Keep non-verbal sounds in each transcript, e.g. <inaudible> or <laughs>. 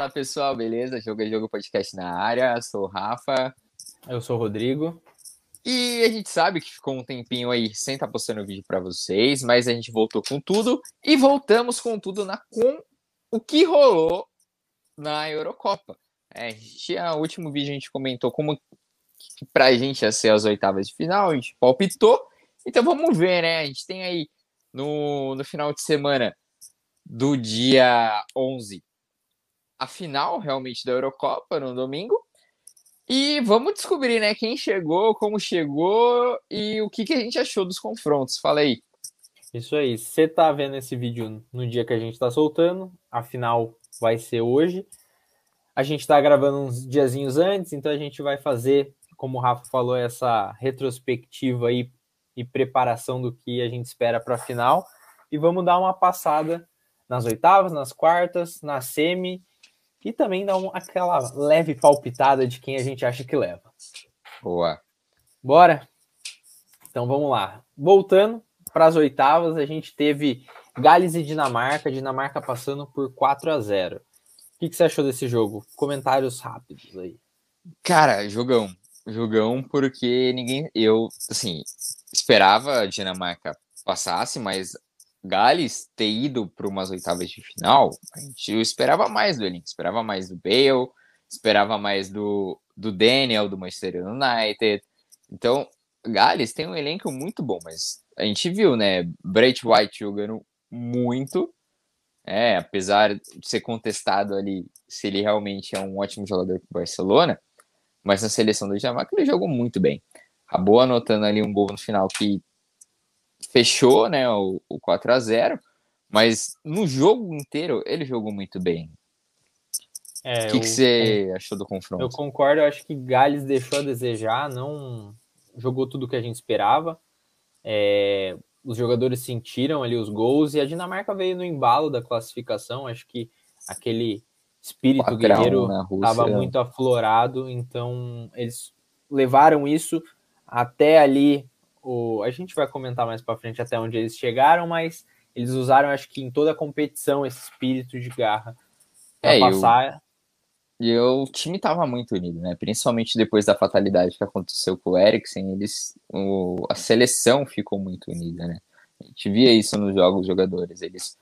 Fala pessoal, beleza? Jogo é Jogo Podcast na área. Eu sou o Rafa. Eu sou o Rodrigo. E a gente sabe que ficou um tempinho aí sem estar tá postando vídeo para vocês, mas a gente voltou com tudo e voltamos com tudo na com o que rolou na Eurocopa. É, a último vídeo a gente comentou como que pra gente ia ser as oitavas de final, a gente palpitou. Então vamos ver, né? A gente tem aí no, no final de semana do dia 11 a final realmente da Eurocopa no domingo. E vamos descobrir, né, quem chegou, como chegou e o que, que a gente achou dos confrontos. Fala aí. Isso aí. Você tá vendo esse vídeo no dia que a gente tá soltando, a final vai ser hoje. A gente tá gravando uns diazinhos antes, então a gente vai fazer, como o Rafa falou, essa retrospectiva aí e preparação do que a gente espera para a final. E vamos dar uma passada nas oitavas, nas quartas, na semi e também dar um, aquela leve palpitada de quem a gente acha que leva. Boa. Bora? Então vamos lá. Voltando para as oitavas, a gente teve Gales e Dinamarca, Dinamarca passando por 4 a 0. O que, que você achou desse jogo? Comentários rápidos aí. Cara, jogão. Jogão porque ninguém. Eu, assim, esperava a Dinamarca passasse, mas Gales ter ido para umas oitavas de final, a gente esperava mais do elenco, esperava mais do Bale, esperava mais do, do Daniel, do Manchester United. Então, Gales tem um elenco muito bom, mas a gente viu, né? Brett White jogando muito, é, apesar de ser contestado ali se ele realmente é um ótimo jogador para o Barcelona, mas na seleção do Jamaica ele jogou muito bem. Acabou anotando ali um gol no final que fechou né, o, o 4 a 0 mas no jogo inteiro ele jogou muito bem. É, o que, que você achou do confronto? Eu concordo, eu acho que Gales deixou a desejar, não jogou tudo que a gente esperava. É, os jogadores sentiram ali os gols e a Dinamarca veio no embalo da classificação. Acho que aquele espírito guerreiro estava muito aflorado, então eles levaram isso até ali o, a gente vai comentar mais para frente até onde eles chegaram, mas eles usaram, acho que em toda a competição, esse espírito de garra para é, passar. E o time estava muito unido, né? Principalmente depois da fatalidade que aconteceu com o Eriksen, eles, o, a seleção ficou muito unida, né? A gente via isso nos jogos, os jogadores, eles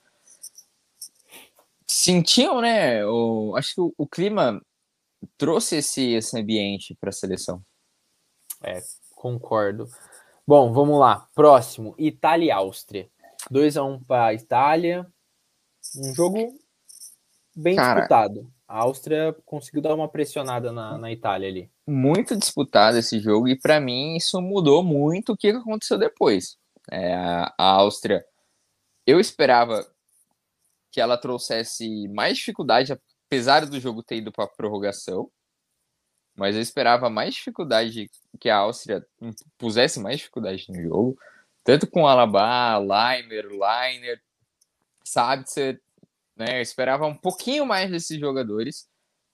sentiam, né? O, acho que o, o clima trouxe esse, esse ambiente para a seleção. É, concordo. Bom, vamos lá. Próximo, Itália e Áustria. 2 a 1 um para a Itália. Um jogo bem Cara, disputado. A Áustria conseguiu dar uma pressionada na, na Itália ali. Muito disputado esse jogo e para mim isso mudou muito o que aconteceu depois. É, a Áustria, eu esperava que ela trouxesse mais dificuldade, apesar do jogo ter ido para prorrogação mas eu esperava mais dificuldade que a Áustria pusesse mais dificuldade no jogo, tanto com Alaba, Leimer, Leiner, Sabitzer, né? Eu esperava um pouquinho mais desses jogadores,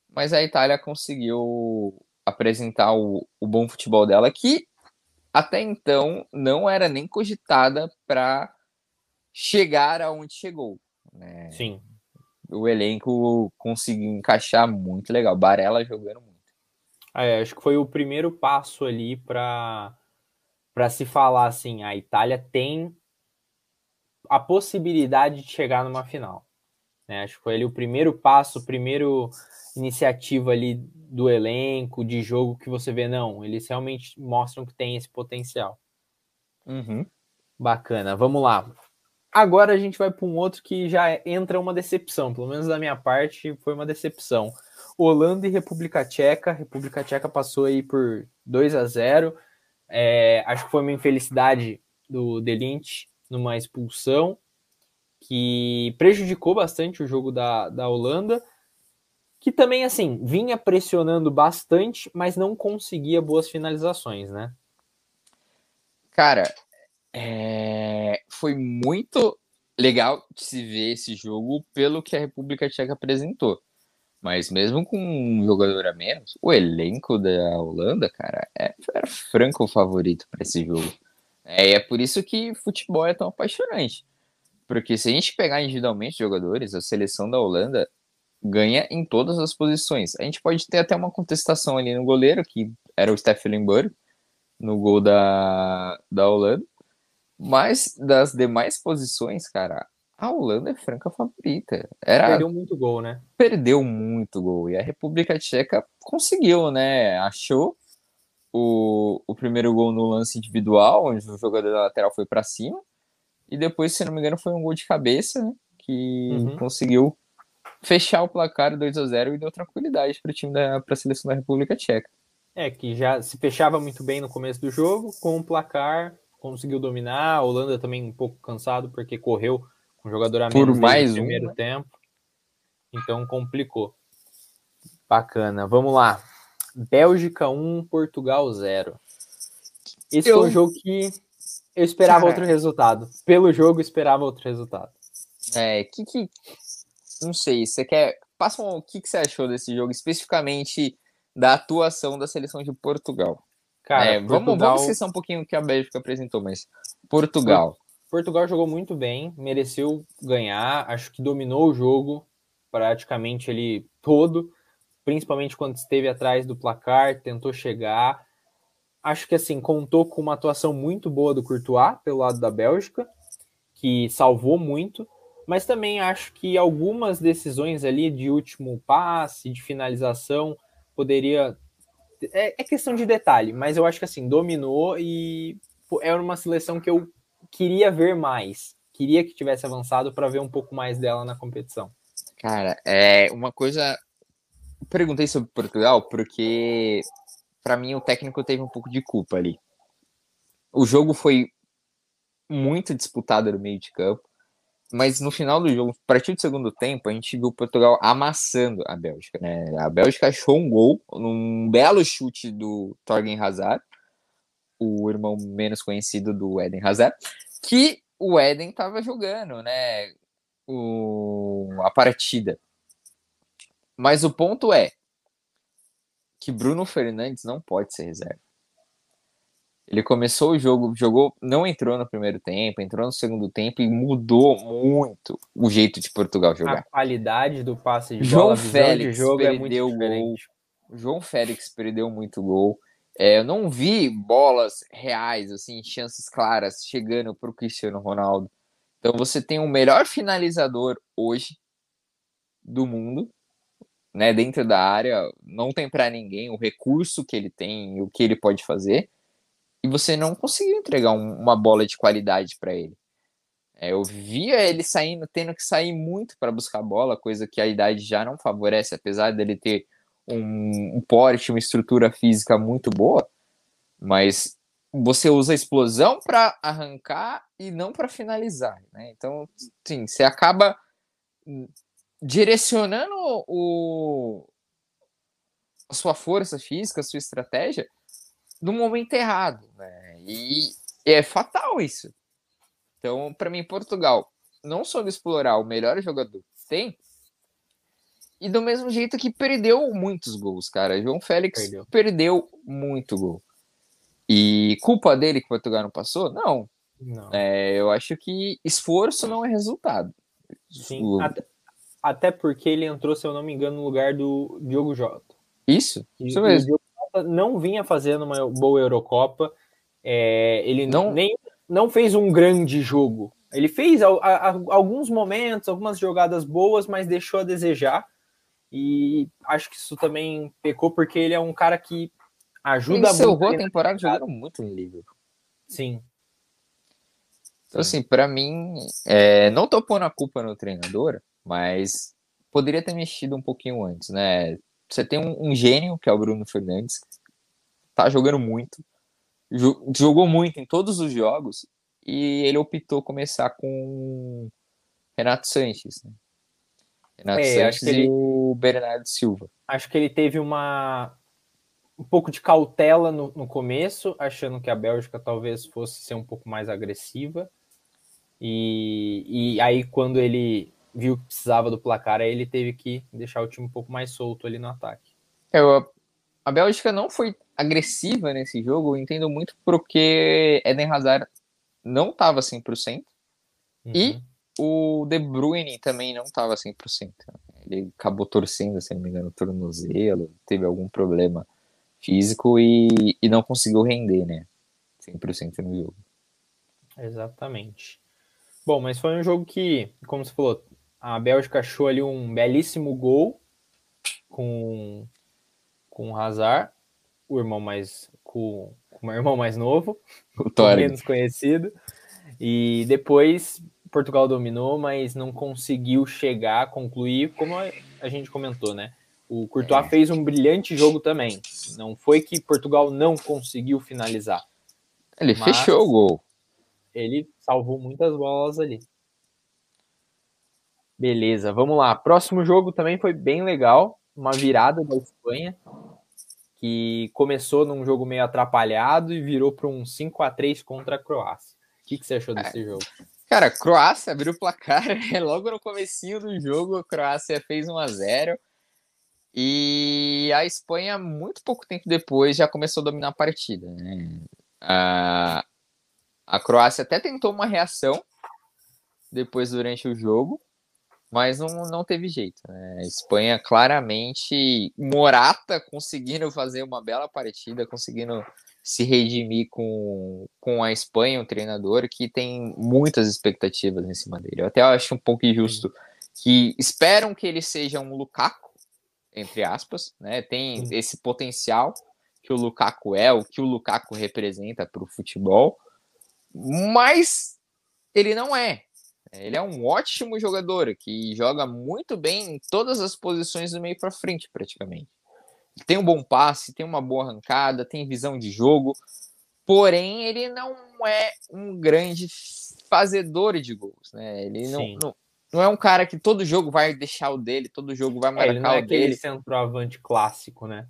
mas a Itália conseguiu apresentar o, o bom futebol dela, que até então não era nem cogitada para chegar aonde chegou. Né? Sim. O elenco conseguiu encaixar muito legal. Barella jogando muito. É, acho que foi o primeiro passo ali para para se falar assim, a Itália tem a possibilidade de chegar numa final. Né? Acho que foi ali o primeiro passo, o primeiro iniciativa ali do elenco, de jogo que você vê, não, eles realmente mostram que tem esse potencial. Uhum. Bacana, vamos lá. Agora a gente vai para um outro que já entra uma decepção, pelo menos da minha parte foi uma decepção. Holanda e República Tcheca. República Tcheca passou aí por 2 a 0 é, Acho que foi uma infelicidade do Delint numa expulsão que prejudicou bastante o jogo da, da Holanda, que também, assim, vinha pressionando bastante, mas não conseguia boas finalizações, né? Cara, é... foi muito legal de se ver esse jogo pelo que a República Tcheca apresentou. Mas mesmo com um jogador a menos, o elenco da Holanda, cara, é, era franco favorito para esse jogo. É, e é por isso que futebol é tão apaixonante. Porque se a gente pegar individualmente jogadores, a seleção da Holanda ganha em todas as posições. A gente pode ter até uma contestação ali no goleiro, que era o Steffenberg, no gol da, da Holanda. Mas das demais posições, cara, a Holanda é franca favorita. Era... Perdeu muito gol, né? Perdeu muito gol. E a República Tcheca conseguiu, né? Achou o, o primeiro gol no lance individual, onde o jogador da lateral foi para cima. E depois, se não me engano, foi um gol de cabeça, né? Que uhum. conseguiu fechar o placar 2 a 0 e deu tranquilidade para o time da pra seleção da República Tcheca. É, que já se fechava muito bem no começo do jogo, com o placar conseguiu dominar. A Holanda também um pouco cansado, porque correu com o jogador a menos Por mais no primeiro um, né? tempo. Então complicou. Bacana. Vamos lá. Bélgica 1, Portugal 0. Esse eu... foi um jogo que eu esperava Cara... outro resultado. Pelo jogo, esperava outro resultado. É, que que. Não sei, você quer. Passa um... o que, que você achou desse jogo, especificamente da atuação da seleção de Portugal. Cara, é, Portugal... vamos, vamos esquecer um pouquinho o que a Bélgica apresentou, mas Portugal. Portugal jogou muito bem, mereceu ganhar, acho que dominou o jogo praticamente ele todo, principalmente quando esteve atrás do placar, tentou chegar. Acho que assim, contou com uma atuação muito boa do Courtois pelo lado da Bélgica, que salvou muito, mas também acho que algumas decisões ali de último passe, de finalização, poderia. É, é questão de detalhe, mas eu acho que assim, dominou e é uma seleção que eu queria ver mais. Queria que tivesse avançado para ver um pouco mais dela na competição. Cara, é uma coisa. Perguntei sobre Portugal porque, para mim, o técnico teve um pouco de culpa ali. O jogo foi muito disputado no meio de campo mas no final do jogo, a partir do segundo tempo, a gente viu Portugal amassando a Bélgica, né? A Bélgica achou um gol num belo chute do Torgen Hazard, o irmão menos conhecido do Eden Hazard, que o Eden estava jogando, né? O, a partida. Mas o ponto é que Bruno Fernandes não pode ser reserva. Ele começou o jogo, jogou, não entrou no primeiro tempo, entrou no segundo tempo e mudou muito o jeito de Portugal jogar. A qualidade do passe de João bola, Félix jogo é perdeu é gol. João Félix perdeu muito gol. É, eu não vi bolas reais, assim, chances claras chegando para o Cristiano Ronaldo. Então você tem o melhor finalizador hoje do mundo, né, dentro da área, não tem para ninguém o recurso que ele tem, o que ele pode fazer e você não conseguiu entregar um, uma bola de qualidade para ele. É, eu via ele saindo, tendo que sair muito para buscar a bola, coisa que a idade já não favorece, apesar dele ter um, um porte, uma estrutura física muito boa, mas você usa a explosão para arrancar e não para finalizar, né? Então, sim, você acaba direcionando o, a sua força física, a sua estratégia no momento errado, né? E é fatal isso. Então, para mim, Portugal não soube explorar o melhor jogador que tem. E do mesmo jeito que perdeu muitos gols, cara. João Félix perdeu, perdeu muito gol. E culpa dele que Portugal não passou? Não. não. É, eu acho que esforço não é resultado. Sim, o... até, até, porque ele entrou, se eu não me engano, no lugar do Diogo Jota. Isso, isso mesmo não vinha fazendo uma boa Eurocopa. É, ele não, nem, não fez um grande jogo. Ele fez a, a, alguns momentos, algumas jogadas boas, mas deixou a desejar. E acho que isso também pecou, porque ele é um cara que ajuda ele muito. a temporada jogando muito no Liverpool. Sim. Então, assim, para mim, é, não tô pondo a culpa no treinador, mas poderia ter mexido um pouquinho antes, né? Você tem um, um gênio, que é o Bruno Fernandes, tá jogando muito, jogou muito em todos os jogos, e ele optou começar com Renato Sanches. Né? Renato é, Sanches e ele... o Bernardo Silva. Acho que ele teve uma um pouco de cautela no, no começo, achando que a Bélgica talvez fosse ser um pouco mais agressiva. E, e aí, quando ele viu que precisava do placar, aí ele teve que deixar o time um pouco mais solto ali no ataque. É, a Bélgica não foi agressiva nesse jogo, eu entendo muito porque Eden Hazard não estava 100%, uhum. e o De Bruyne também não estava 100%. Ele acabou torcendo, se não me engano, o tornozelo, teve algum problema físico e, e não conseguiu render, né? 100% no jogo. Exatamente. Bom, mas foi um jogo que, como você falou, a Bélgica achou ali um belíssimo gol com, com o Hazard, o irmão mais com, com o irmão mais novo, o <laughs> menos conhecido. E depois Portugal dominou, mas não conseguiu chegar, concluir, como a gente comentou, né? O Courtois é. fez um brilhante jogo também. Não foi que Portugal não conseguiu finalizar. Ele fechou o gol. Ele salvou muitas bolas ali. Beleza, vamos lá. Próximo jogo também foi bem legal. Uma virada da Espanha, que começou num jogo meio atrapalhado e virou para um 5 a 3 contra a Croácia. O que, que você achou desse é. jogo? Cara, Croácia abriu o placar <laughs> logo no comecinho do jogo. A Croácia fez 1 a 0 e a Espanha, muito pouco tempo depois, já começou a dominar a partida. Né? A, a Croácia até tentou uma reação depois durante o jogo, mas não, não teve jeito. Né? A Espanha claramente, Morata conseguindo fazer uma bela partida, conseguindo se redimir com, com a Espanha, um treinador que tem muitas expectativas em cima dele. Eu até acho um pouco injusto que esperam que ele seja um Lukaku, entre aspas, né? Tem esse potencial que o Lukaku é, o que o Lukaku representa para o futebol, mas ele não é. Ele é um ótimo jogador que joga muito bem em todas as posições do meio para frente, praticamente. Tem um bom passe, tem uma boa arrancada, tem visão de jogo, porém ele não é um grande fazedor de gols, né? Ele não, não, não, é um cara que todo jogo vai deixar o dele, todo jogo vai marcar é, ele não é o dele. centroavante clássico, né?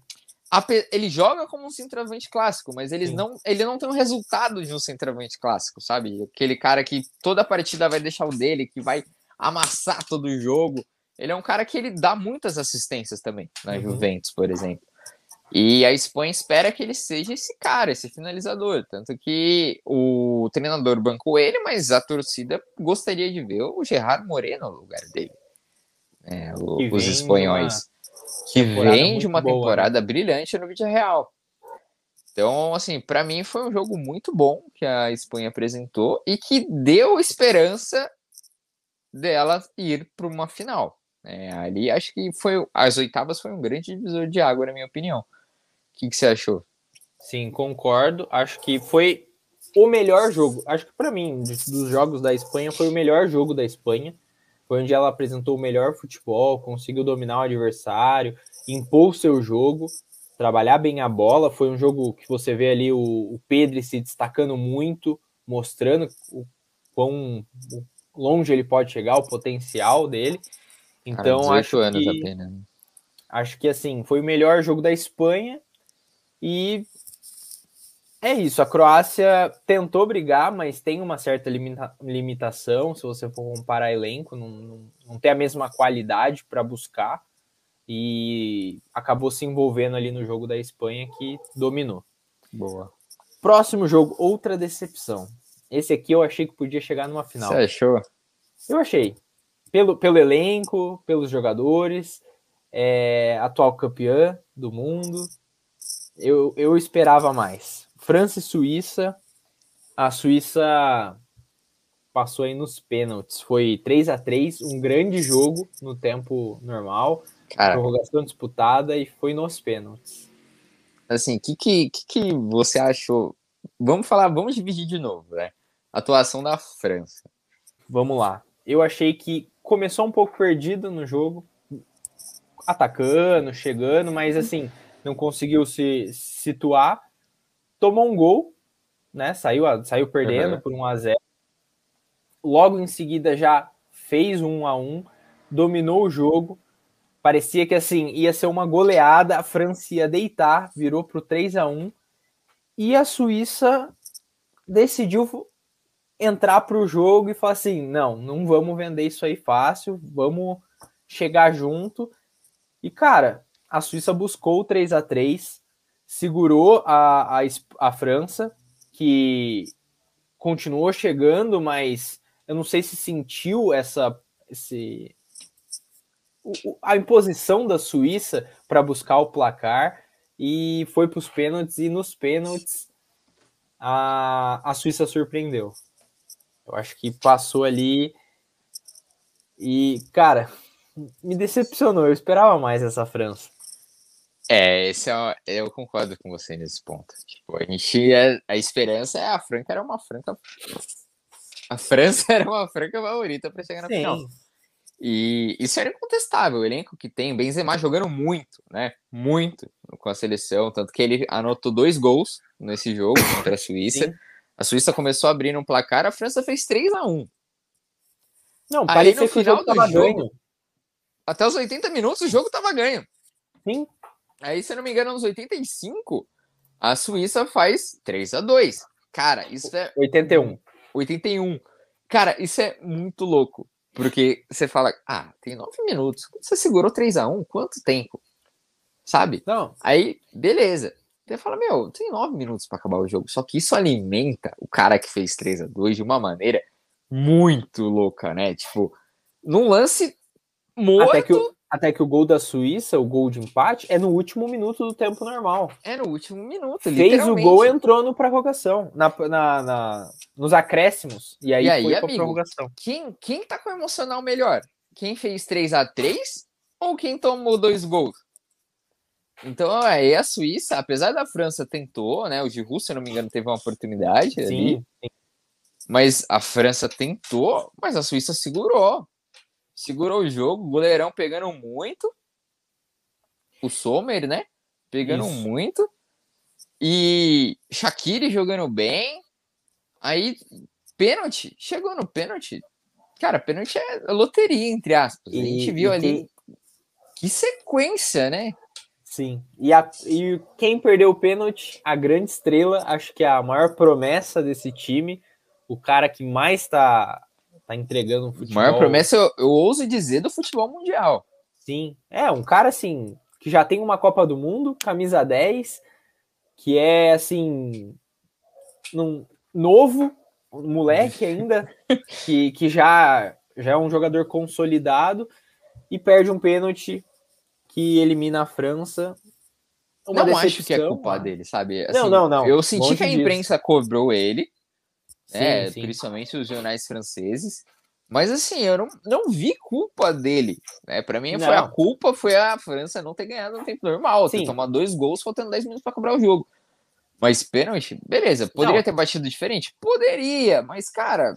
ele joga como um centroavante clássico, mas eles não, ele não tem o resultado de um centroavante clássico, sabe? Aquele cara que toda partida vai deixar o dele, que vai amassar todo o jogo. Ele é um cara que ele dá muitas assistências também na uhum. Juventus, por exemplo. E a Espanha espera que ele seja esse cara, esse finalizador. Tanto que o treinador bancou ele, mas a torcida gostaria de ver o Gerard Moreno no lugar dele. É, o, os espanhóis que vem de uma boa, né? temporada né? brilhante no vídeo real. Então, assim, para mim foi um jogo muito bom que a Espanha apresentou e que deu esperança dela ir para uma final. É, ali acho que foi as oitavas foi um grande divisor de água, na minha opinião. O que, que você achou? Sim, concordo. Acho que foi o melhor jogo. Acho que para mim, dos jogos da Espanha, foi o melhor jogo da Espanha. Foi onde ela apresentou o melhor futebol, conseguiu dominar o adversário, impor seu jogo, trabalhar bem a bola. Foi um jogo que você vê ali o, o Pedro se destacando muito, mostrando o quão longe ele pode chegar, o potencial dele. Então, Cara, acho anos que, apenas. Né? Acho que assim, foi o melhor jogo da Espanha e é isso, a Croácia tentou brigar, mas tem uma certa limita limitação, se você for comparar elenco, não, não, não tem a mesma qualidade para buscar e acabou se envolvendo ali no jogo da Espanha que dominou. Boa. Próximo jogo, outra decepção. Esse aqui eu achei que podia chegar numa final. Você achou? Eu achei. Pelo, pelo elenco, pelos jogadores, é, atual campeã do mundo. Eu, eu esperava mais. França e Suíça. A Suíça passou aí nos pênaltis. Foi 3 a 3 um grande jogo no tempo normal. Cara, prorrogação disputada e foi nos pênaltis. Assim, o que, que, que, você achou? Vamos falar, vamos dividir de novo, né? Atuação da França. Vamos lá. Eu achei que começou um pouco perdido no jogo, atacando, chegando, mas assim, não conseguiu se situar tomou um gol, né? Saiu, saiu perdendo uhum. por 1 a 0 Logo em seguida já fez um 1 a 1 dominou o jogo. Parecia que assim ia ser uma goleada, a França ia deitar, virou para o 3 a 1 e a Suíça decidiu entrar para o jogo e falar assim: não, não vamos vender isso aí fácil, vamos chegar junto. E cara, a Suíça buscou o 3 a 3 segurou a, a, a França, que continuou chegando, mas eu não sei se sentiu essa, esse, a imposição da Suíça para buscar o placar e foi para os pênaltis e nos pênaltis a, a Suíça surpreendeu. Eu acho que passou ali e, cara, me decepcionou. Eu esperava mais essa França. É, esse é, eu concordo com você nesse ponto. Tipo, a gente, a, a esperança é a Franca era uma Franca. A França <laughs> era uma Franca favorita para chegar na Sim. final. E isso era incontestável. O elenco que tem, Benzema jogando muito, né? Muito com a seleção. Tanto que ele anotou dois gols nesse jogo contra a Suíça. Sim. A Suíça começou a abrir um placar, a França fez 3 a 1 Não, parecia no que final o jogo tava jogo, ganho. Até os 80 minutos o jogo tava ganho. Sim. Aí, se eu não me engano, nos 85, a Suíça faz 3 a 2 Cara, isso é. 81. 81. Cara, isso é muito louco. Porque você fala, ah, tem 9 minutos. Você segurou 3 a 1 Quanto tempo? Sabe? Não. Aí, beleza. Você fala, meu, tem 9 minutos para acabar o jogo. Só que isso alimenta o cara que fez 3 a 2 de uma maneira muito louca, né? Tipo, num lance morto. Até que o, até que o gol da Suíça, o gol de empate, é no último minuto do tempo normal. É no último minuto. Fez o gol entrou no prorrogação, na, na, na, nos acréscimos. E aí, e aí foi amigo, pra prorrogação. Quem, quem tá com o emocional melhor? Quem fez 3 a 3 ou quem tomou dois gols? Então, aí a Suíça, apesar da França tentou, né? O Giroud, se eu não me engano, teve uma oportunidade sim, ali. Sim. Mas a França tentou, mas a Suíça segurou segurou o jogo, goleirão pegando muito. O Sommer, né? Pegando Isso. muito. E Shaqiri jogando bem. Aí, pênalti. Chegou no pênalti. Cara, pênalti é loteria, entre aspas. E, a gente viu ali. Que sequência, né? Sim. E, a, e quem perdeu o pênalti, a grande estrela, acho que é a maior promessa desse time, o cara que mais tá tá entregando um futebol. Maior promessa, eu, eu ouso dizer, do futebol mundial. Sim. É, um cara assim, que já tem uma Copa do Mundo, camisa 10, que é assim. Num, novo, um moleque <laughs> ainda, que, que já, já é um jogador consolidado e perde um pênalti que elimina a França. Uma não acho que é culpa dele, sabe? Assim, não, não, não. Eu senti que a imprensa disso. cobrou ele, sim, é, sim. principalmente os jornais franceses. Mas assim, eu não, não vi culpa dele. Né? Para mim, foi a culpa foi a França não ter ganhado no tempo normal, sim. ter tomado dois gols faltando 10 minutos para cobrar o jogo. Mas pênalti, beleza, poderia não. ter batido diferente? Poderia, mas cara,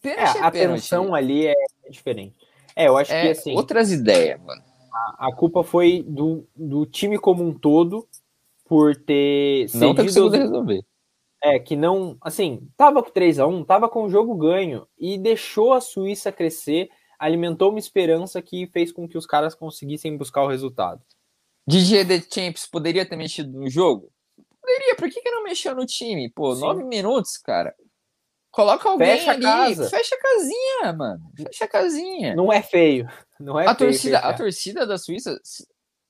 pênalti é, é a tensão ali é diferente. É, eu acho é que assim. Outras ideias, mano. A, a, culpa foi do, do time como um todo por ter. Não ter conseguido resolver. É, que não, assim, tava com 3 a 1 tava com o jogo ganho e deixou a Suíça crescer, alimentou uma esperança que fez com que os caras conseguissem buscar o resultado. DJ The Champs poderia ter mexido no jogo? Poderia, por que, que não mexeu no time? Pô, Sim. nove minutos, cara. Coloca alguém fecha ali, casa. fecha a casinha, mano. Fecha a casinha. Não é feio. Não é a feio torcida, a torcida da Suíça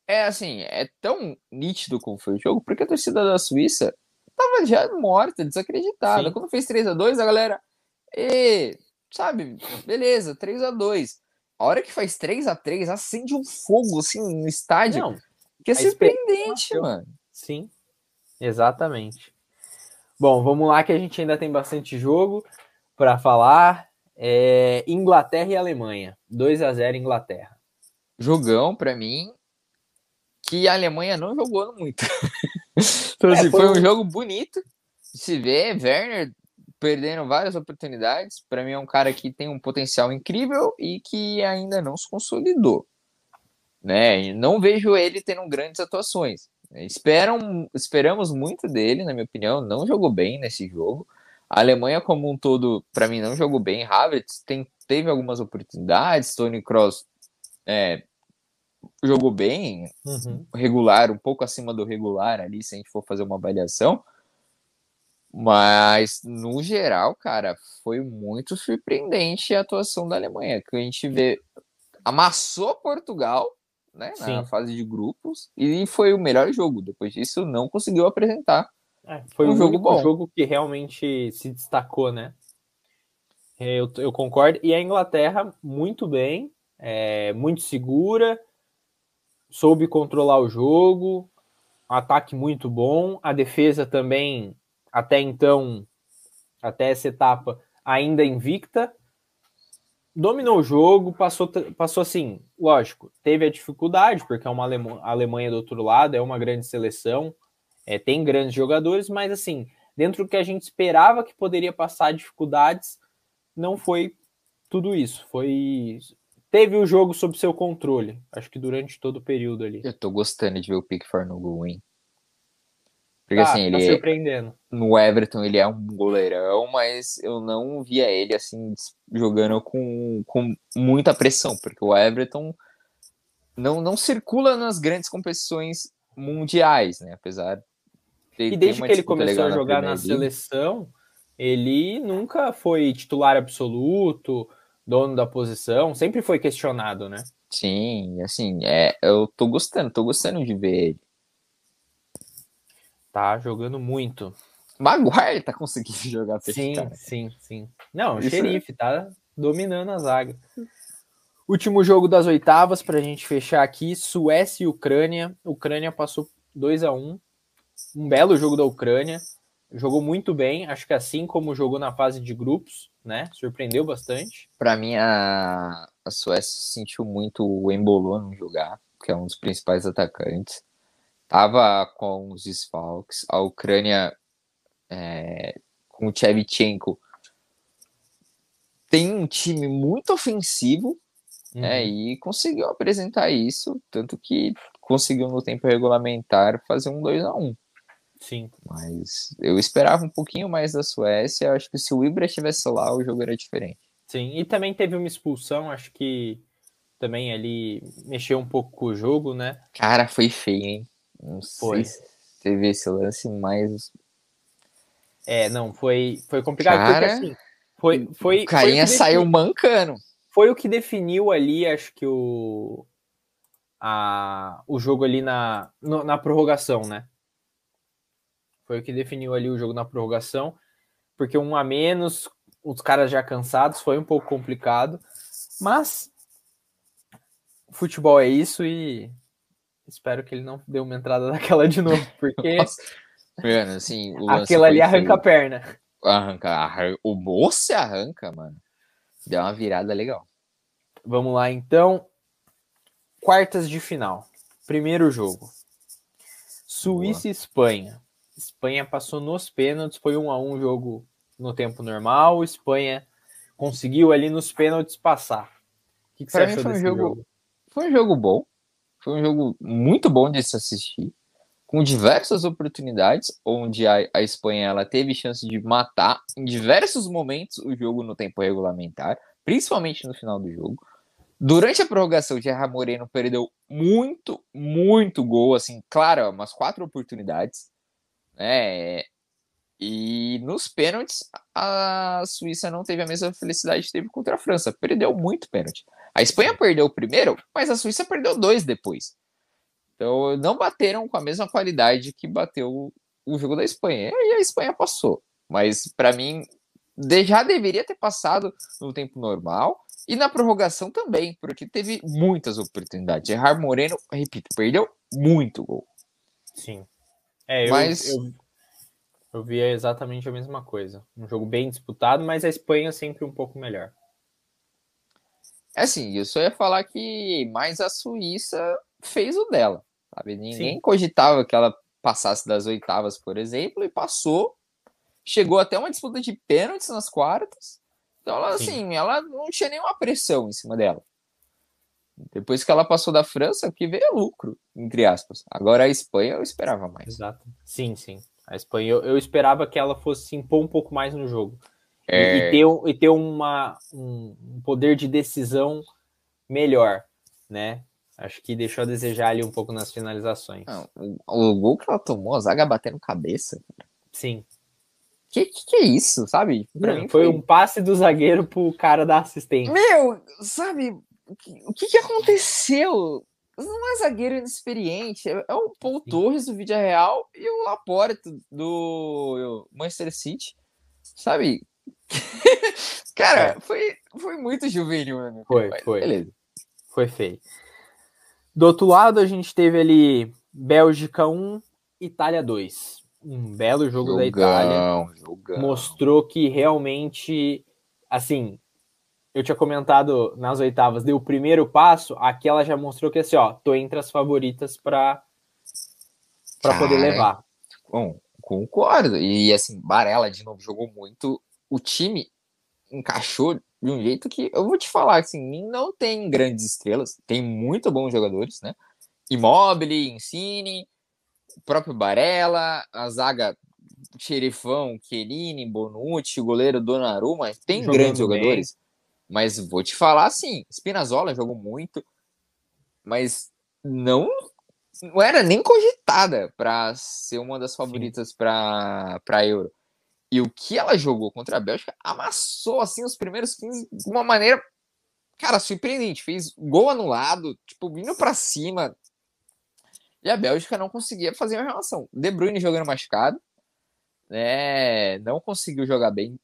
é assim, é tão nítido como foi o jogo, porque a torcida da Suíça tava já morta, desacreditada. Sim. Quando fez 3 a 2 a galera, e, sabe, beleza, 3 a 2 A hora que faz 3 a 3 acende um fogo assim no estádio. Não, que é surpreendente, mano. Sim, exatamente. Bom, vamos lá que a gente ainda tem bastante jogo para falar. É Inglaterra e Alemanha. 2 a 0 Inglaterra. Jogão para mim que a Alemanha não jogou muito. <laughs> então, é, assim, foi, um jogo bonito de se ver. Werner perdendo várias oportunidades. Para mim, é um cara que tem um potencial incrível e que ainda não se consolidou. Né? E não vejo ele tendo grandes atuações. Esperam, esperamos muito dele, na minha opinião. Não jogou bem nesse jogo. A Alemanha, como um todo, para mim, não jogou bem. Havertz tem, teve algumas oportunidades. Tony Kroos é, jogou bem, uhum. regular, um pouco acima do regular ali, se a gente for fazer uma avaliação. Mas, no geral, cara, foi muito surpreendente a atuação da Alemanha, que a gente vê amassou Portugal, né, Sim. na fase de grupos, e foi o melhor jogo. Depois disso, não conseguiu apresentar. É, foi um jogo bom. jogo que realmente se destacou, né? Eu, eu concordo. E a Inglaterra, muito bem, é, muito segura, soube controlar o jogo, ataque muito bom, a defesa também, até então, até essa etapa, ainda invicta. Dominou o jogo, passou, passou assim, lógico, teve a dificuldade, porque é uma Alemanha do outro lado, é uma grande seleção, é, tem grandes jogadores, mas assim, dentro do que a gente esperava que poderia passar dificuldades, não foi tudo isso. Foi teve o jogo sob seu controle, acho que durante todo o período ali. Eu tô gostando de ver o Pickford no gol, hein? Porque tá, assim, ele tá surpreendendo. no Everton ele é um goleirão, mas eu não via ele assim jogando com, com muita pressão, porque o Everton não, não circula nas grandes competições mundiais, né? Apesar de E desde que ele começou a jogar na, na seleção, ele nunca foi titular absoluto, dono da posição, sempre foi questionado, né? Sim, assim, é, eu tô gostando, tô gostando de ver ele. Tá jogando muito. Maguire tá conseguindo <laughs> jogar Sim, cara. sim, sim. Não, o Isso xerife é... tá dominando a zaga. Último jogo das oitavas para a gente fechar aqui: Suécia e Ucrânia. Ucrânia passou 2 a 1 Um belo jogo da Ucrânia. Jogou muito bem, acho que assim como jogou na fase de grupos, né? Surpreendeu bastante. Para mim, a, a Suécia sentiu muito o Embolou não jogar, que é um dos principais atacantes. Tava com os desfalques. A Ucrânia, é, com o Chevchenko, tem um time muito ofensivo uhum. é, e conseguiu apresentar isso, tanto que conseguiu no tempo regulamentar fazer um 2 a 1 Sim. Mas eu esperava um pouquinho mais da Suécia. Acho que se o Ibra estivesse lá, o jogo era diferente. Sim, e também teve uma expulsão, acho que também ali mexeu um pouco com o jogo, né? Cara, foi feio, hein? Não foi. sei se teve esse lance, mas. É, não, foi, foi complicado, Cara, porque assim. Foi, foi, o carinha foi o saiu mancando. Foi o que definiu ali, acho que o. A, o jogo ali na, no, na prorrogação, né? Foi o que definiu ali o jogo na prorrogação, porque um a menos, os caras já cansados, foi um pouco complicado, mas futebol é isso e Espero que ele não dê uma entrada <laughs> daquela de novo, porque. mano, assim, aquilo ali arranca a perna. Arranca, arranca. O moço arranca, mano. Deu uma virada legal. Vamos lá, então. Quartas de final. Primeiro jogo. Suíça Boa. e Espanha. Espanha passou nos pênaltis, foi um a um jogo no tempo normal. Espanha conseguiu ali nos pênaltis passar. O que, que você achou desse um jogo, jogo? Foi um jogo bom. Foi um jogo muito bom de se assistir, com diversas oportunidades, onde a, a Espanha ela teve chance de matar em diversos momentos o jogo no tempo regulamentar, principalmente no final do jogo. Durante a prorrogação, o Gerard Moreno perdeu muito, muito gol, assim, claro, umas quatro oportunidades, né? E nos pênaltis, a Suíça não teve a mesma felicidade que teve contra a França, perdeu muito pênalti. A Espanha perdeu o primeiro, mas a Suíça perdeu dois depois. Então não bateram com a mesma qualidade que bateu o jogo da Espanha. E a Espanha passou. Mas para mim já deveria ter passado no tempo normal e na prorrogação também, porque teve muitas oportunidades. Gerard Moreno, repito, perdeu muito gol. Sim. É, eu, mas... eu, eu via exatamente a mesma coisa. Um jogo bem disputado, mas a Espanha sempre um pouco melhor. É assim, eu só ia falar que mais a Suíça fez o dela, sabe? Ninguém Sim. cogitava que ela passasse das oitavas, por exemplo, e passou. Chegou até uma disputa de pênaltis nas quartas. Então, ela, assim, ela não tinha nenhuma pressão em cima dela. Depois que ela passou da França, o que veio é lucro, entre aspas. Agora a Espanha eu esperava mais. Exato. Sim, sim. A Espanha eu, eu esperava que ela fosse se impor um pouco mais no jogo. É... E, ter, e ter uma, um poder de decisão melhor, né? Acho que deixou a desejar ali um pouco nas finalizações. Não, o, gol que ela tomou, a zaga batendo cabeça. Sim. Que, que, que é isso, sabe? Não, foi... foi... um passe do zagueiro pro cara da assistência. Meu, sabe? O que, o que, que aconteceu? Não é zagueiro inexperiente, é, é o Paul Sim. Torres do Vídeo Real e o Laporte do Manchester City. Sabe? <laughs> Cara, é. foi, foi muito juvenil, mano. Foi, foi. Beleza. Foi feio. Do outro lado, a gente teve ali Bélgica 1, Itália 2. Um belo jogo jogão, da Itália. Jogão. Mostrou que realmente, assim, eu tinha comentado nas oitavas, deu o primeiro passo, aqui ela já mostrou que assim, ó, tô entre as favoritas para para poder levar. Bom, concordo. E assim, Barella de novo jogou muito. O time encaixou de um jeito que eu vou te falar assim, não tem grandes estrelas, tem muito bons jogadores, né? Immobile, Insigne, o próprio Barella, a zaga Xerifão, Chiellini, Bonucci, o goleiro Donnarumma, tem Jogando grandes jogadores. Bem. Mas vou te falar assim, Spinazzola jogou muito, mas não não era nem cogitada para ser uma das favoritas para Euro. E o que ela jogou contra a Bélgica amassou assim os primeiros 15 de uma maneira, cara, surpreendente. Fez gol anulado, tipo, vindo para cima. E a Bélgica não conseguia fazer uma relação. De Bruyne jogando machucado, né? Não conseguiu jogar bem.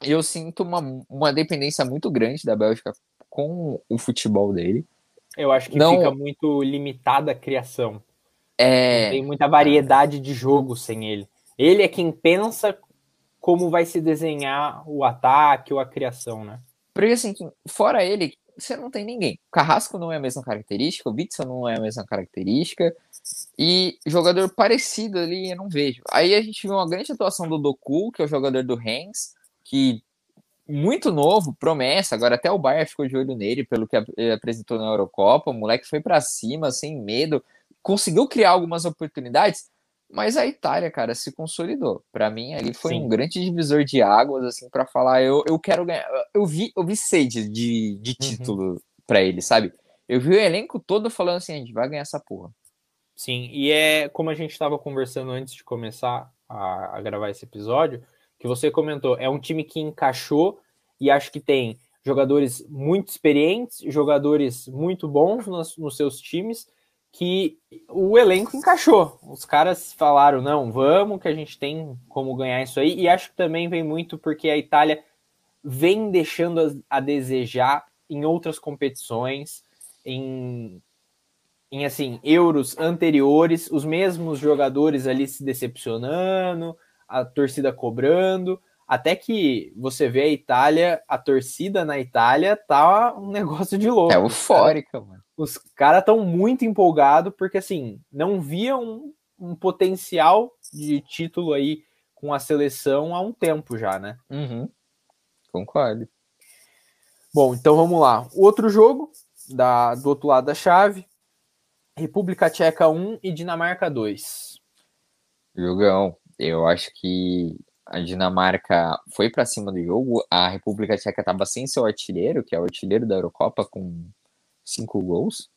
Eu sinto uma, uma dependência muito grande da Bélgica com o futebol dele. Eu acho que não... fica muito limitada a criação. É... Tem muita variedade de jogo sem ele. Ele é quem pensa como vai se desenhar o ataque ou a criação, né? Porque assim, fora ele, você não tem ninguém. Carrasco não é a mesma característica, o Bitson não é a mesma característica. E jogador parecido ali eu não vejo. Aí a gente viu uma grande atuação do Doku, que é o jogador do Rennes, que muito novo, promessa. Agora até o Bayern ficou de olho nele pelo que ele apresentou na Eurocopa. O moleque foi para cima sem medo, conseguiu criar algumas oportunidades. Mas a Itália, cara, se consolidou. Para mim, ali foi Sim. um grande divisor de águas, assim, para falar, eu, eu quero ganhar. Eu vi, eu vi sede de, de uhum. título uhum. para ele, sabe? Eu vi o elenco todo falando assim, a gente vai ganhar essa porra. Sim, e é como a gente estava conversando antes de começar a, a gravar esse episódio, que você comentou, é um time que encaixou e acho que tem jogadores muito experientes, jogadores muito bons nos, nos seus times, que o elenco encaixou. Os caras falaram, não, vamos, que a gente tem como ganhar isso aí. E acho que também vem muito porque a Itália vem deixando a, desejar em outras competições, em, em assim, euros anteriores, os mesmos jogadores ali se decepcionando, a torcida cobrando. Até que você vê a Itália, a torcida na Itália tá um <laughs> negócio de louco. É eufórica, mano os caras estão muito empolgados porque assim não via um, um, potencial de título aí com a seleção há um tempo já, né? Uhum. Concordo. Bom, então vamos lá. Outro jogo da, do outro lado da chave: República Tcheca 1 e Dinamarca 2. Jogão. Eu acho que a Dinamarca foi para cima do jogo. A República Tcheca estava sem seu artilheiro, que é o artilheiro da Eurocopa, com cinco gols.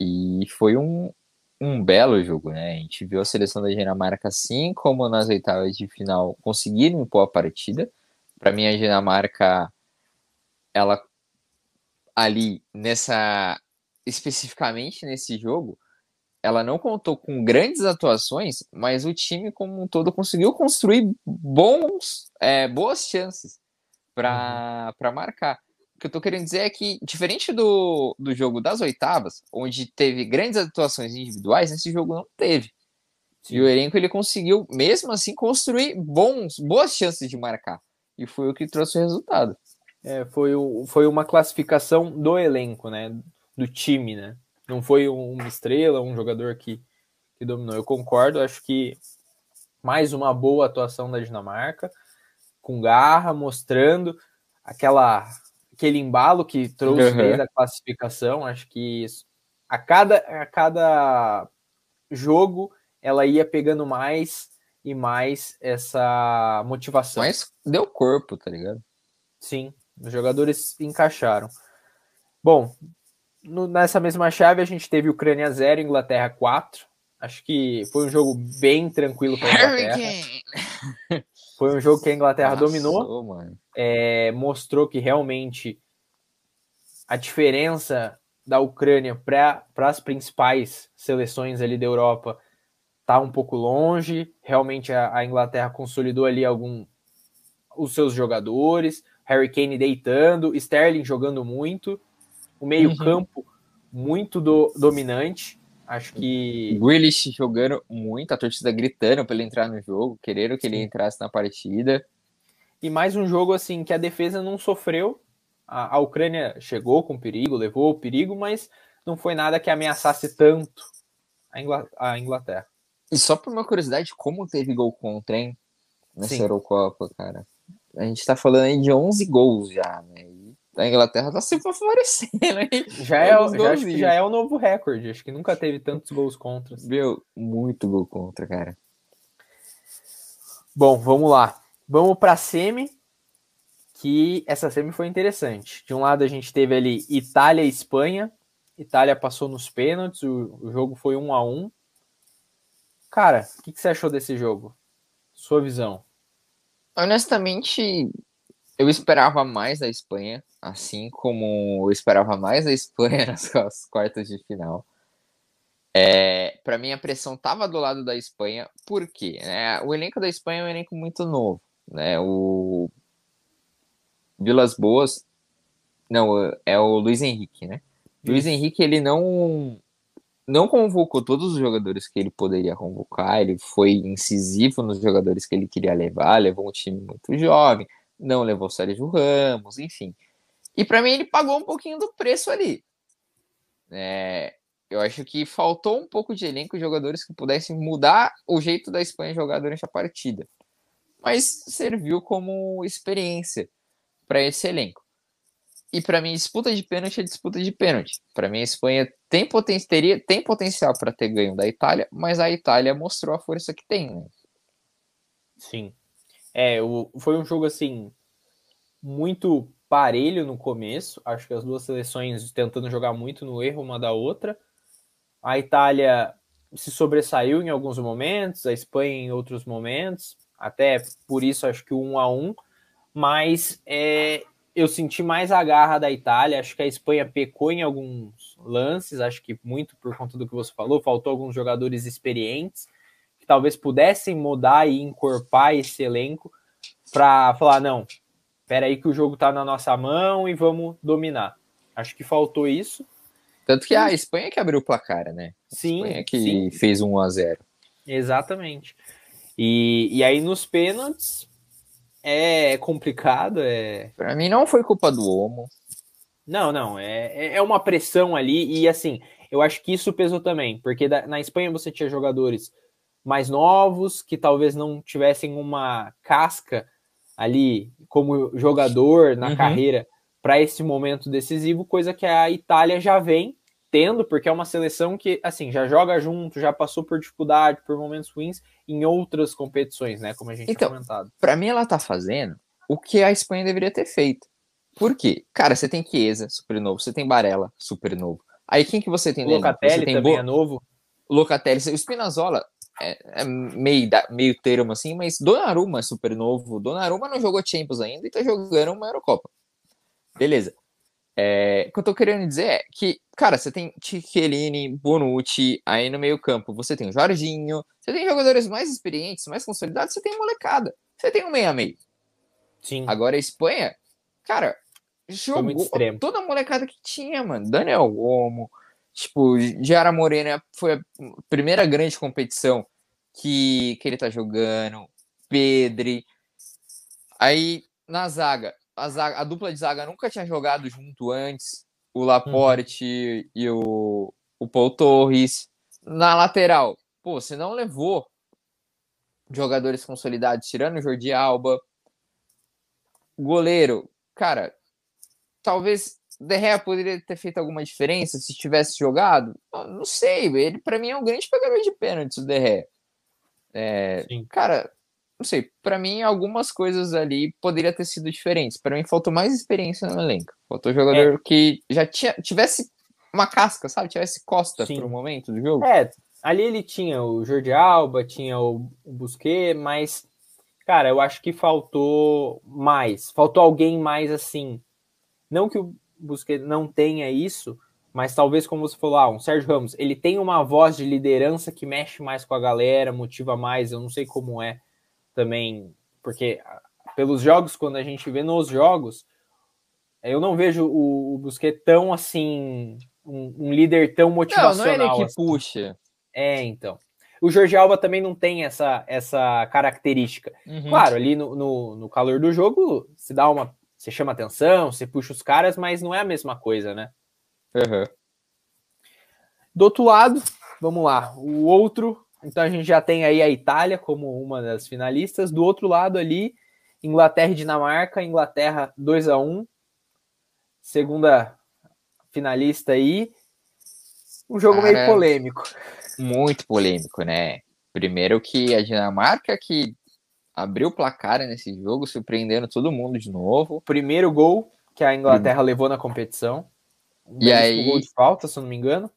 E foi um, um belo jogo, né? A gente viu a seleção da Dinamarca, assim como nas oitavas de final, conseguiram impor a partida. Para mim, a Dinamarca, ela ali nessa especificamente nesse jogo, ela não contou com grandes atuações, mas o time como um todo conseguiu construir bons, é, boas chances para uhum. marcar. O que eu tô querendo dizer é que, diferente do, do jogo das oitavas, onde teve grandes atuações individuais, nesse jogo não teve. Sim. E o elenco ele conseguiu, mesmo assim, construir bons, boas chances de marcar. E foi o que trouxe o resultado. É, foi, o, foi uma classificação do elenco, né? Do time, né? Não foi uma estrela, um jogador que, que dominou. Eu concordo, acho que mais uma boa atuação da Dinamarca, com garra, mostrando aquela aquele embalo que trouxe uhum. desde a classificação. Acho que isso, a cada, a cada jogo ela ia pegando mais e mais essa motivação. Mas deu corpo, tá ligado? Sim, os jogadores encaixaram. Bom, no, nessa mesma chave a gente teve Ucrânia 0, Inglaterra 4. Acho que foi um jogo bem tranquilo para a Inglaterra. <laughs> Foi um jogo que a Inglaterra Nossa, dominou, é, mostrou que realmente a diferença da Ucrânia para as principais seleções ali da Europa tá um pouco longe. Realmente a, a, Inglaterra consolidou ali algum os seus jogadores, Harry Kane deitando, Sterling jogando muito. o meio-campo uhum. muito do, dominante. Acho que. Willis jogando muito, a torcida gritando para ele entrar no jogo, querendo que ele entrasse na partida. E mais um jogo assim que a defesa não sofreu. A, a Ucrânia chegou com perigo, levou o perigo, mas não foi nada que ameaçasse tanto a Inglaterra. E só por uma curiosidade, como teve gol contra, hein? Nessa Sim. Eurocopa, cara. A gente tá falando aí de 11 gols já, né? A Inglaterra tá sempre favorecendo, hein? Já é, já, já é o novo recorde. Acho que nunca teve tantos gols contra. Meu, muito gol contra, cara. Bom, vamos lá. Vamos pra semi, que essa semi foi interessante. De um lado a gente teve ali Itália e Espanha. Itália passou nos pênaltis, o, o jogo foi um a um. Cara, o que, que você achou desse jogo? Sua visão? Honestamente, eu esperava mais da Espanha, assim como eu esperava mais da Espanha <laughs> nas quartas de final. É, para mim, a pressão estava do lado da Espanha, por quê? É, o elenco da Espanha é um elenco muito novo. Né? O Vilas Boas, não, é o Luiz Henrique, né? Luiz Henrique, ele não não convocou todos os jogadores que ele poderia convocar, ele foi incisivo nos jogadores que ele queria levar, levou um time muito jovem, não levou o Sérgio Ramos, enfim. E para mim ele pagou um pouquinho do preço ali. É, eu acho que faltou um pouco de elenco, jogadores que pudessem mudar o jeito da Espanha jogar durante a partida. Mas serviu como experiência para esse elenco. E para mim, disputa de pênalti é disputa de pênalti. Para mim, a Espanha tem, poten teria, tem potencial para ter ganho da Itália, mas a Itália mostrou a força que tem. Né? Sim. É, o, foi um jogo assim muito parelho no começo. Acho que as duas seleções tentando jogar muito no erro uma da outra. A Itália se sobressaiu em alguns momentos, a Espanha em outros momentos. Até por isso acho que o um a um. Mas é, eu senti mais a garra da Itália. Acho que a Espanha pecou em alguns lances. Acho que muito por conta do que você falou. Faltou alguns jogadores experientes que talvez pudessem mudar e encorpar esse elenco para falar: não, espera aí que o jogo está na nossa mão e vamos dominar. Acho que faltou isso. Tanto que a Espanha que abriu o placar, né? A sim. Espanha que sim. fez 1 a 0 Exatamente. E, e aí nos pênaltis é complicado. É... Para mim não foi culpa do Omo. Não, não. É, é uma pressão ali. E assim, eu acho que isso pesou também. Porque da, na Espanha você tinha jogadores mais novos, que talvez não tivessem uma casca ali como jogador na uhum. carreira para esse momento decisivo, coisa que a Itália já vem tendo, porque é uma seleção que assim já joga junto, já passou por dificuldade, por momentos ruins em outras competições, né? Como a gente então, comentado. Para mim, ela tá fazendo o que a Espanha deveria ter feito. Por quê? Cara, você tem Chiesa, super novo, você tem Barella, super novo. Aí quem que você tem Locatelli você tem também Bo... é novo. Locatelli, o Spinazzola é, é meio, meio termo assim, mas Donnarumma é super novo. Donnarumma não jogou Champions ainda e tá jogando uma Eurocopa. Beleza. É, o que eu tô querendo dizer é que, cara, você tem Chiellini, Bonucci, aí no meio campo você tem o Jorginho, você tem jogadores mais experientes, mais consolidados, você tem molecada, você tem um meia-meio. Sim. Agora a Espanha, cara, jogou toda a molecada que tinha, mano. Daniel Olmo, tipo, Jara Morena foi a primeira grande competição que, que ele tá jogando, Pedri. Aí na zaga, a, zaga, a dupla de zaga nunca tinha jogado junto antes. O Laporte e o, o Paul Torres. Na lateral, pô, você não levou jogadores consolidados, tirando o Jordi Alba. Goleiro, cara, talvez De Gea poderia ter feito alguma diferença se tivesse jogado. Não sei, ele para mim é um grande pegador de pênaltis, o De Gea. É, cara, não sei, para mim algumas coisas ali poderia ter sido diferentes. Para mim faltou mais experiência no elenco. Faltou jogador é. que já tinha, tivesse uma casca, sabe? Tivesse costa Sim. pro momento do jogo. É, ali ele tinha o Jordi Alba, tinha o, o Busquet, mas cara, eu acho que faltou mais. Faltou alguém mais assim. Não que o Busquet não tenha isso, mas talvez como você falou, ah, um Sérgio Ramos, ele tem uma voz de liderança que mexe mais com a galera, motiva mais, eu não sei como é também, porque pelos jogos, quando a gente vê nos jogos, Eu não vejo o, o Busquets tão assim, um, um, líder tão motivacional. Não, não é ele que assim. puxa. É, então. O Jorge Alba também não tem essa, essa característica. Uhum. Claro, ali no, no, no, calor do jogo, se dá uma. Você chama atenção, você puxa os caras, mas não é a mesma coisa, né? Uhum. Do outro lado, vamos lá. O outro, então a gente já tem aí a Itália como uma das finalistas. Do outro lado ali, Inglaterra e Dinamarca. Inglaterra 2 a 1 Segunda finalista aí. Um jogo Cara, meio polêmico. Muito polêmico, né? Primeiro que a Dinamarca que abriu o placar nesse jogo, surpreendendo todo mundo de novo. Primeiro gol que a Inglaterra levou na competição. Um e aí gol de falta, se eu não me engano.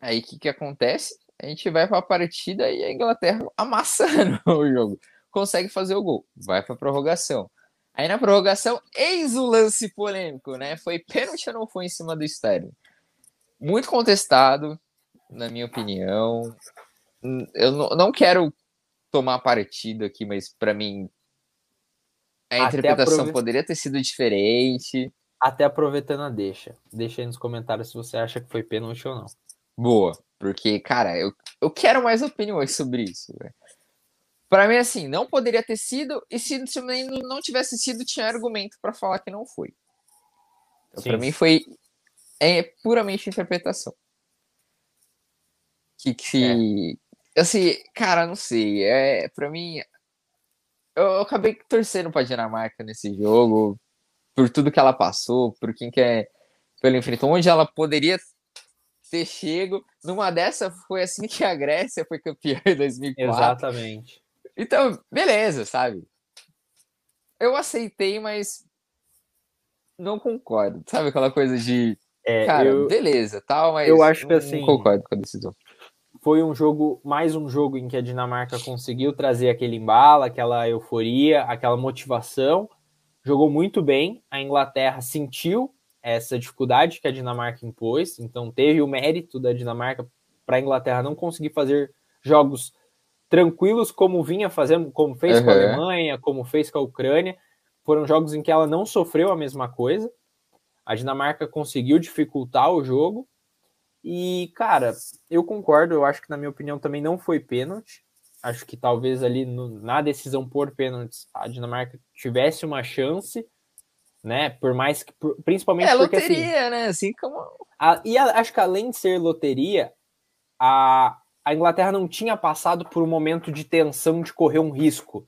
Aí o que, que acontece? A gente vai para a partida e a Inglaterra amassando <laughs> o jogo. Consegue fazer o gol. Vai para a prorrogação. Aí na prorrogação, eis o lance polêmico, né? Foi pênalti ou não foi em cima do Sterling? Muito contestado, na minha opinião. Eu não quero tomar partido aqui, mas para mim a Até interpretação poderia ter sido diferente. Até aproveitando a deixa. Deixa aí nos comentários se você acha que foi pênalti ou não. Boa, porque, cara, eu, eu quero mais opiniões sobre isso. Para mim, assim, não poderia ter sido, e se, se não tivesse sido, tinha argumento para falar que não foi. Então, para mim, foi é puramente interpretação. Que, que é. Assim, cara, não sei. É, para mim, eu, eu acabei torcendo para Dinamarca nesse jogo, por tudo que ela passou, por quem que é, pelo enfrentou, onde ela poderia ter chego. Numa dessa foi assim que a Grécia foi campeã em 2004. Exatamente. Então, beleza, sabe? Eu aceitei, mas não concordo. Sabe aquela coisa de. É, cara, eu, beleza, tal, mas eu acho que assim. Não concordo com a decisão. Foi um jogo, mais um jogo em que a Dinamarca conseguiu trazer aquele embalo, aquela euforia, aquela motivação. Jogou muito bem. A Inglaterra sentiu essa dificuldade que a Dinamarca impôs, então teve o mérito da Dinamarca para a Inglaterra não conseguir fazer jogos tranquilos como vinha fazendo, como fez uhum. com a Alemanha, como fez com a Ucrânia. Foram jogos em que ela não sofreu a mesma coisa. A Dinamarca conseguiu dificultar o jogo. E, cara, eu concordo, eu acho que na minha opinião também não foi pênalti. Acho que talvez ali no, na decisão por pênaltis a Dinamarca tivesse uma chance né? Por mais que, principalmente é porque, assim, loteria, assim, né? Assim como a, e a, acho que além de ser loteria, a, a Inglaterra não tinha passado por um momento de tensão de correr um risco.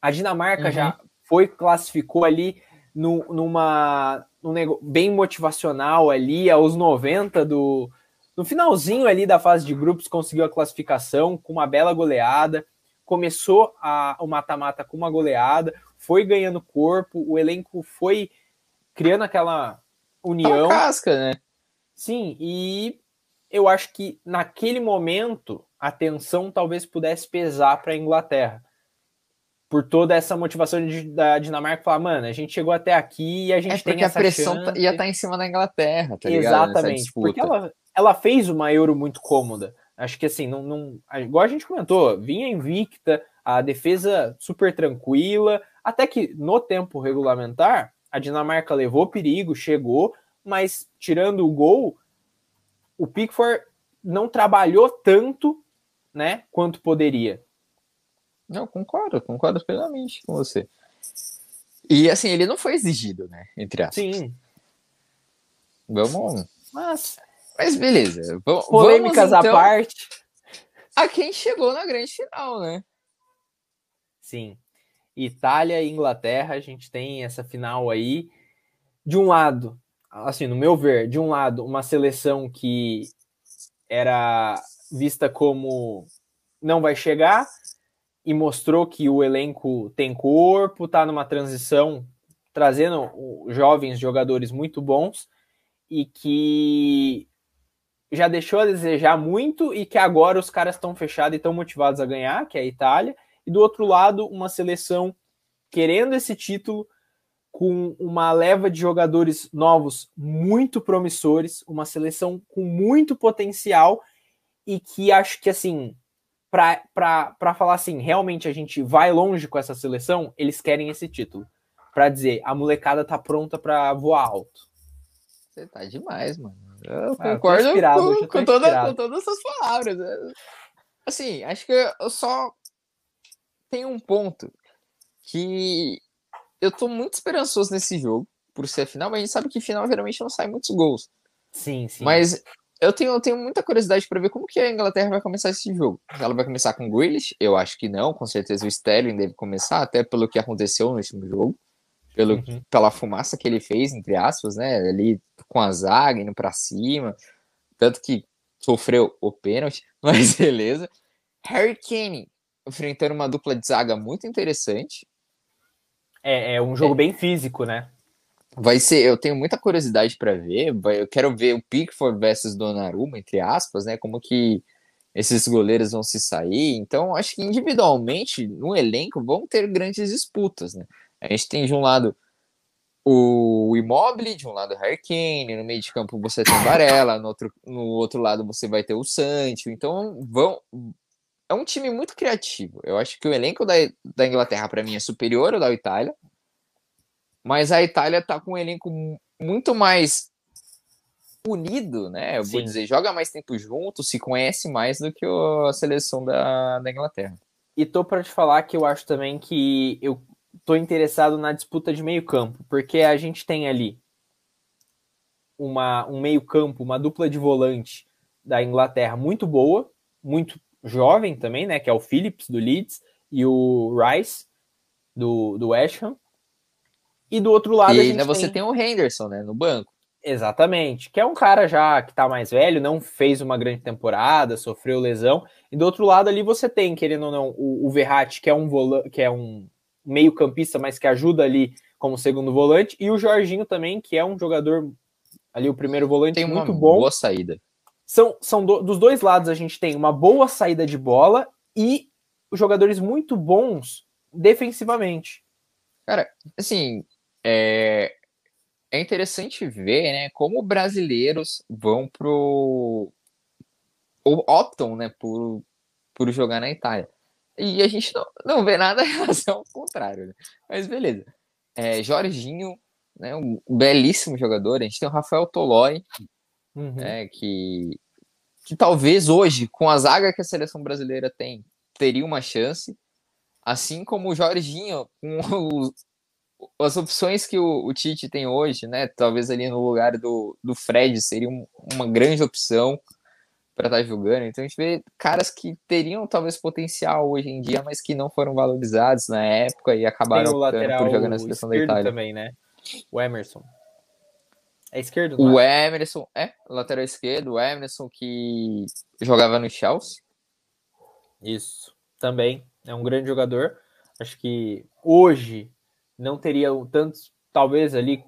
A Dinamarca uhum. já foi classificou ali no, numa num nego, bem motivacional ali aos 90 do no finalzinho ali da fase de grupos conseguiu a classificação com uma bela goleada começou a, o mata-mata com uma goleada foi ganhando corpo, o elenco foi criando aquela união. Tá casca, né? Sim, e eu acho que naquele momento a tensão talvez pudesse pesar para a Inglaterra. Por toda essa motivação de, da Dinamarca falar, mano, a gente chegou até aqui e a gente é tem essa a pressão chance. ia estar tá em cima da Inglaterra, tá ligado? Exatamente, porque ela, ela fez uma Euro muito cômoda. Acho que assim, não, não, igual a gente comentou, vinha invicta, a defesa super tranquila, até que no tempo regulamentar, a Dinamarca levou perigo, chegou, mas tirando o gol, o Pickford não trabalhou tanto, né, quanto poderia. Não, concordo, concordo plenamente com você. E assim, ele não foi exigido, né, entre aspas. Sim. Vamos. Mas, mas beleza. Polêmicas vamos, então, à parte. A quem chegou na grande final, né? Sim. Itália e Inglaterra, a gente tem essa final aí. De um lado, assim, no meu ver, de um lado, uma seleção que era vista como não vai chegar e mostrou que o elenco tem corpo, tá numa transição, trazendo jovens jogadores muito bons e que já deixou a desejar muito e que agora os caras estão fechados e estão motivados a ganhar, que é a Itália e do outro lado, uma seleção querendo esse título com uma leva de jogadores novos muito promissores, uma seleção com muito potencial e que acho que assim, para falar assim, realmente a gente vai longe com essa seleção, eles querem esse título. para dizer a molecada tá pronta para voar alto. Você tá demais, mano. Eu ah, concordo eu com, com, toda, com todas essas palavras. Né? Assim, acho que eu só tenho um ponto que eu tô muito esperançoso nesse jogo, por ser final, mas a gente sabe que final geralmente não sai muitos gols. Sim, sim. Mas eu tenho, eu tenho muita curiosidade para ver como que a Inglaterra vai começar esse jogo. Ela vai começar com o Grealish? Eu acho que não, com certeza o Sterling deve começar, até pelo que aconteceu no último jogo, pelo, uhum. pela fumaça que ele fez, entre aspas, né, ali com a zaga, indo para cima, tanto que sofreu o pênalti, <laughs> mas beleza. Harry Kane enfrentando uma dupla de zaga muito interessante. É, é um jogo é. bem físico, né? Vai ser, eu tenho muita curiosidade para ver. Eu quero ver o Pickford versus Donnarumma, entre aspas, né? Como que esses goleiros vão se sair. Então, acho que individualmente no elenco vão ter grandes disputas, né? A gente tem de um lado o Immobile, de um lado o Harry Kane, no meio de campo você tem o Varela, no outro, no outro lado você vai ter o Sancho. Então, vão é um time muito criativo. Eu acho que o elenco da, da Inglaterra para mim é superior ao da Itália mas a Itália tá com um elenco muito mais unido, né? Eu Sim. vou dizer, joga mais tempo junto, se conhece mais do que a seleção da, da Inglaterra. E tô para te falar que eu acho também que eu tô interessado na disputa de meio campo, porque a gente tem ali uma, um meio campo, uma dupla de volante da Inglaterra muito boa, muito jovem também, né? Que é o Phillips do Leeds e o Rice do, do West Ham. E do outro lado. E ainda você tem... tem o Henderson, né? No banco. Exatamente, que é um cara já que tá mais velho, não fez uma grande temporada, sofreu lesão. E do outro lado ali você tem, querendo ou não, o, o Verratti, que é um volante, que é um meio-campista, mas que ajuda ali como segundo volante, e o Jorginho também, que é um jogador ali o primeiro volante tem muito bom. Boa saída. São, são do, dos dois lados a gente tem uma boa saída de bola e jogadores muito bons defensivamente. Cara, assim, é, é interessante ver, né, como brasileiros vão pro ou optam, né, por, por jogar na Itália. E a gente não, não vê nada <laughs> em relação ao contrário, né? Mas beleza. É, Jorginho, né, um belíssimo jogador. A gente tem o Rafael Tolói, uhum. né, que, que talvez hoje, com a zaga que a seleção brasileira tem, teria uma chance. Assim como o Jorginho, com os, as opções que o, o, Tite tem hoje, né? Talvez ali no lugar do, do Fred seria um, uma grande opção para estar tá jogando. Então a gente vê caras que teriam talvez potencial hoje em dia, mas que não foram valorizados na época e acabaram por jogar na seleção da Itália. também, né? O Emerson. É esquerdo? O é? Emerson, é, lateral esquerdo, o Emerson que jogava no Chelsea. Isso, também é um grande jogador. Acho que hoje não teria tantos, talvez ali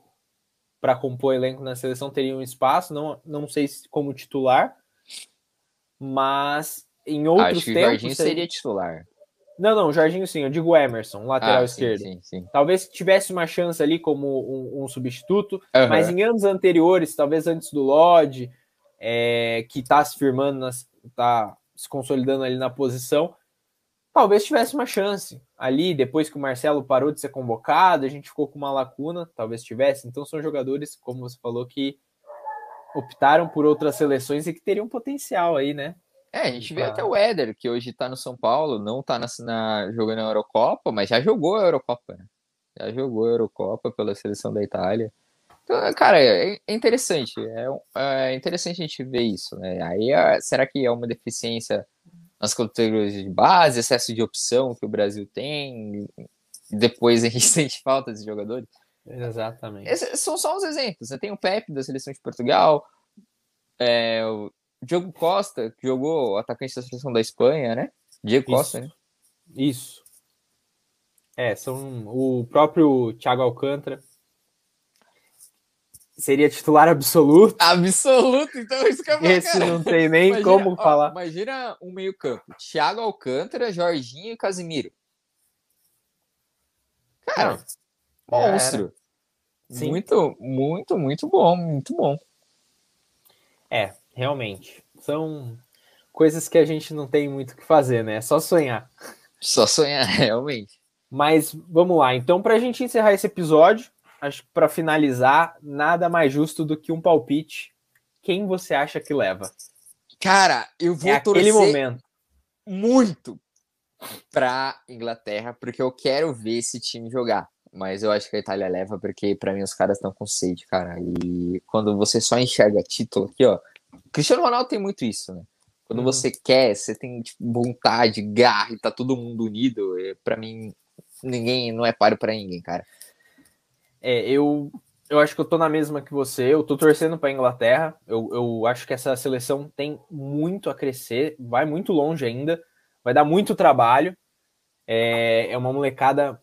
para compor elenco na seleção teria um espaço, não, não sei se como titular, mas em outros Acho que tempos. O Jorginho seria titular. Não, não, Jorginho sim, eu digo Emerson, lateral ah, esquerdo. Sim, sim, talvez tivesse uma chance ali como um, um substituto, uhum. mas em anos anteriores, talvez antes do Lodge, é, que está se firmando, está se consolidando ali na posição, talvez tivesse uma chance ali, depois que o Marcelo parou de ser convocado, a gente ficou com uma lacuna, talvez tivesse. Então são jogadores, como você falou, que optaram por outras seleções e que teriam potencial aí, né? É, a gente vê até o Éder, que hoje tá no São Paulo, não tá na, na, jogando a Eurocopa, mas já jogou a Eurocopa, né? Já jogou a Eurocopa pela seleção da Itália. Então, cara, é, é interessante. É, é interessante a gente ver isso, né? Aí, é, será que é uma deficiência nas categorias de base, excesso de opção que o Brasil tem, e depois a gente <laughs> sente falta de jogadores. Exatamente. Esses são só uns exemplos. Você tem o Pepe da seleção de Portugal, é, o Diogo Costa, que jogou atacante da seleção da Espanha, né? Diego Isso. Costa, né? Isso. É, são o próprio Thiago Alcântara, seria titular absoluto. Absoluto, então isso que eu falar, Esse cara. não tem nem imagina, como ó, falar. Imagina um meio-campo: Thiago Alcântara, Jorginho e Casimiro. Cara, não, monstro. Muito, muito, muito bom, muito bom. É, realmente. São coisas que a gente não tem muito o que fazer, né? É só sonhar. Só sonhar, <laughs> realmente. Mas vamos lá. Então, para a gente encerrar esse episódio, acho que para finalizar, nada mais justo do que um palpite. Quem você acha que leva? Cara, eu vou é torcer momento. muito para Inglaterra, porque eu quero ver esse time jogar. Mas eu acho que a Itália leva, porque para mim os caras estão com sede, cara. E quando você só enxerga título aqui, ó. Cristiano Ronaldo tem muito isso, né? Quando hum. você quer, você tem tipo, vontade, garra e tá todo mundo unido. Para mim, ninguém não é páreo para ninguém, cara. É, eu eu acho que eu tô na mesma que você. Eu tô torcendo para Inglaterra. Eu, eu acho que essa seleção tem muito a crescer, vai muito longe ainda, vai dar muito trabalho. É, é uma molecada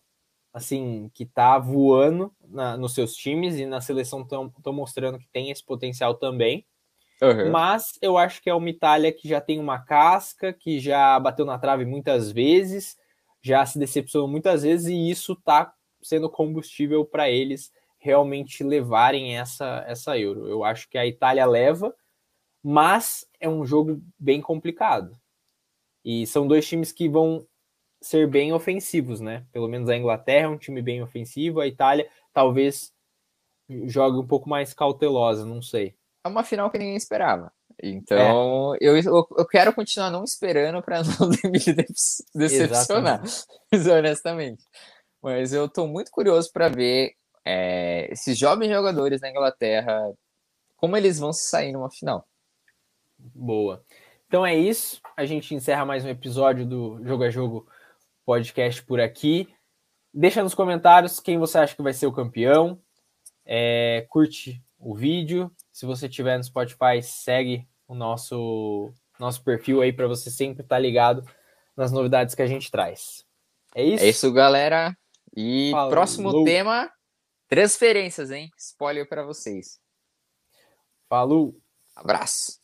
assim que tá voando na, nos seus times e na seleção estão mostrando que tem esse potencial também. Uhum. Mas eu acho que é uma Itália que já tem uma casca, que já bateu na trave muitas vezes, já se decepcionou muitas vezes, e isso tá sendo combustível para eles realmente levarem essa, essa Euro. Eu acho que a Itália leva, mas é um jogo bem complicado. E são dois times que vão ser bem ofensivos, né? Pelo menos a Inglaterra é um time bem ofensivo, a Itália talvez jogue um pouco mais cautelosa, não sei é uma final que ninguém esperava. Então, é. eu, eu quero continuar não esperando para <laughs> não me decepcionar, <laughs> honestamente. Mas eu estou muito curioso para ver é, esses jovens jogadores da Inglaterra, como eles vão se sair numa final. Boa. Então é isso. A gente encerra mais um episódio do Jogo a Jogo podcast por aqui. Deixa nos comentários quem você acha que vai ser o campeão. É, curte o vídeo, se você tiver no Spotify, segue o nosso, nosso perfil aí para você sempre estar tá ligado nas novidades que a gente traz. É isso? É isso, galera. E Falou. próximo tema: transferências, hein? Spoiler para vocês. Falou. Abraço.